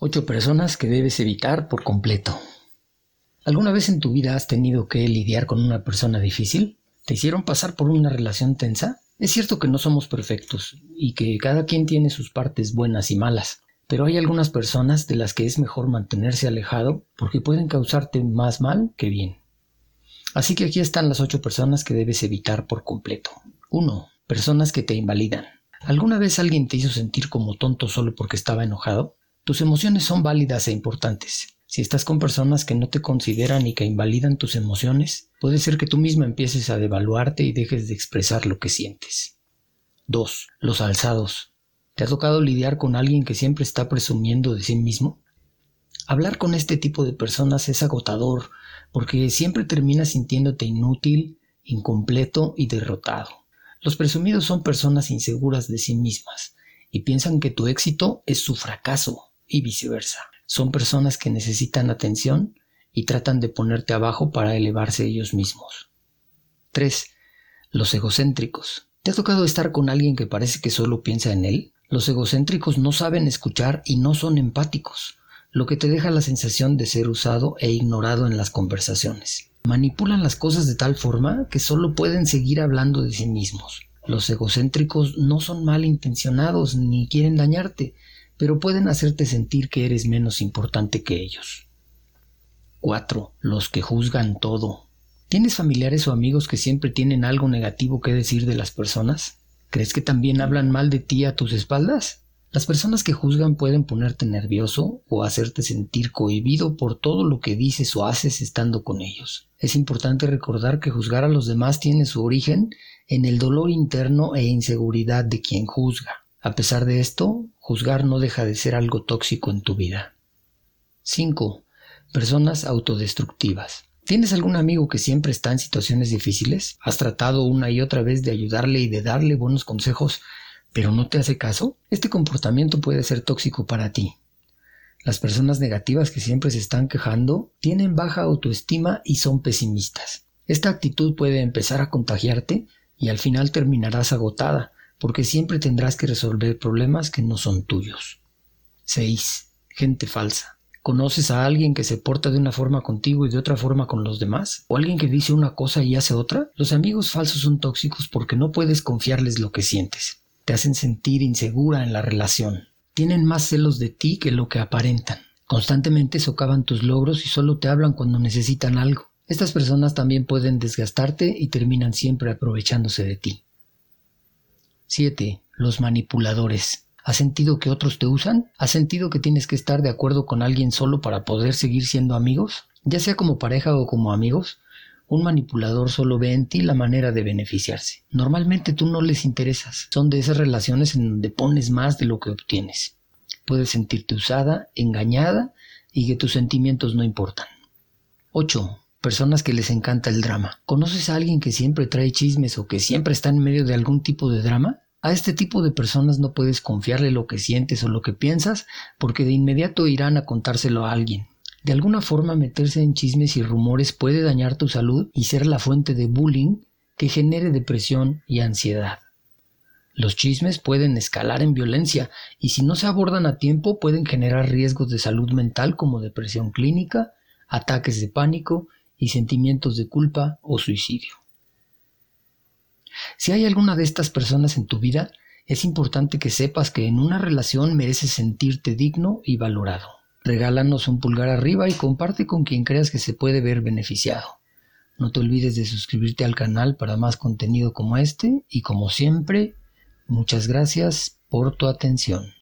Ocho personas que debes evitar por completo. ¿Alguna vez en tu vida has tenido que lidiar con una persona difícil? ¿Te hicieron pasar por una relación tensa? Es cierto que no somos perfectos y que cada quien tiene sus partes buenas y malas, pero hay algunas personas de las que es mejor mantenerse alejado porque pueden causarte más mal que bien. Así que aquí están las ocho personas que debes evitar por completo. 1. Personas que te invalidan. ¿Alguna vez alguien te hizo sentir como tonto solo porque estaba enojado? Tus emociones son válidas e importantes. Si estás con personas que no te consideran y que invalidan tus emociones, puede ser que tú misma empieces a devaluarte y dejes de expresar lo que sientes. 2. Los alzados. ¿Te ha tocado lidiar con alguien que siempre está presumiendo de sí mismo? Hablar con este tipo de personas es agotador porque siempre terminas sintiéndote inútil, incompleto y derrotado. Los presumidos son personas inseguras de sí mismas y piensan que tu éxito es su fracaso y viceversa. Son personas que necesitan atención y tratan de ponerte abajo para elevarse ellos mismos. 3. Los egocéntricos. ¿Te ha tocado estar con alguien que parece que solo piensa en él? Los egocéntricos no saben escuchar y no son empáticos, lo que te deja la sensación de ser usado e ignorado en las conversaciones. Manipulan las cosas de tal forma que solo pueden seguir hablando de sí mismos. Los egocéntricos no son malintencionados ni quieren dañarte, pero pueden hacerte sentir que eres menos importante que ellos. 4. Los que juzgan todo. ¿Tienes familiares o amigos que siempre tienen algo negativo que decir de las personas? ¿Crees que también hablan mal de ti a tus espaldas? Las personas que juzgan pueden ponerte nervioso o hacerte sentir cohibido por todo lo que dices o haces estando con ellos. Es importante recordar que juzgar a los demás tiene su origen en el dolor interno e inseguridad de quien juzga. A pesar de esto, juzgar no deja de ser algo tóxico en tu vida. 5. Personas autodestructivas. ¿Tienes algún amigo que siempre está en situaciones difíciles? ¿Has tratado una y otra vez de ayudarle y de darle buenos consejos, pero no te hace caso? Este comportamiento puede ser tóxico para ti. Las personas negativas que siempre se están quejando tienen baja autoestima y son pesimistas. Esta actitud puede empezar a contagiarte y al final terminarás agotada, porque siempre tendrás que resolver problemas que no son tuyos. 6. Gente falsa. ¿Conoces a alguien que se porta de una forma contigo y de otra forma con los demás? ¿O alguien que dice una cosa y hace otra? Los amigos falsos son tóxicos porque no puedes confiarles lo que sientes. Te hacen sentir insegura en la relación. Tienen más celos de ti que lo que aparentan. Constantemente socavan tus logros y solo te hablan cuando necesitan algo. Estas personas también pueden desgastarte y terminan siempre aprovechándose de ti. 7. Los manipuladores. ¿Has sentido que otros te usan? ¿Has sentido que tienes que estar de acuerdo con alguien solo para poder seguir siendo amigos? Ya sea como pareja o como amigos, un manipulador solo ve en ti la manera de beneficiarse. Normalmente tú no les interesas. Son de esas relaciones en donde pones más de lo que obtienes. Puedes sentirte usada, engañada y que tus sentimientos no importan. 8. Personas que les encanta el drama. ¿Conoces a alguien que siempre trae chismes o que siempre está en medio de algún tipo de drama? A este tipo de personas no puedes confiarle lo que sientes o lo que piensas porque de inmediato irán a contárselo a alguien. De alguna forma meterse en chismes y rumores puede dañar tu salud y ser la fuente de bullying que genere depresión y ansiedad. Los chismes pueden escalar en violencia y si no se abordan a tiempo pueden generar riesgos de salud mental como depresión clínica, ataques de pánico y sentimientos de culpa o suicidio. Si hay alguna de estas personas en tu vida, es importante que sepas que en una relación mereces sentirte digno y valorado. Regálanos un pulgar arriba y comparte con quien creas que se puede ver beneficiado. No te olvides de suscribirte al canal para más contenido como este y como siempre, muchas gracias por tu atención.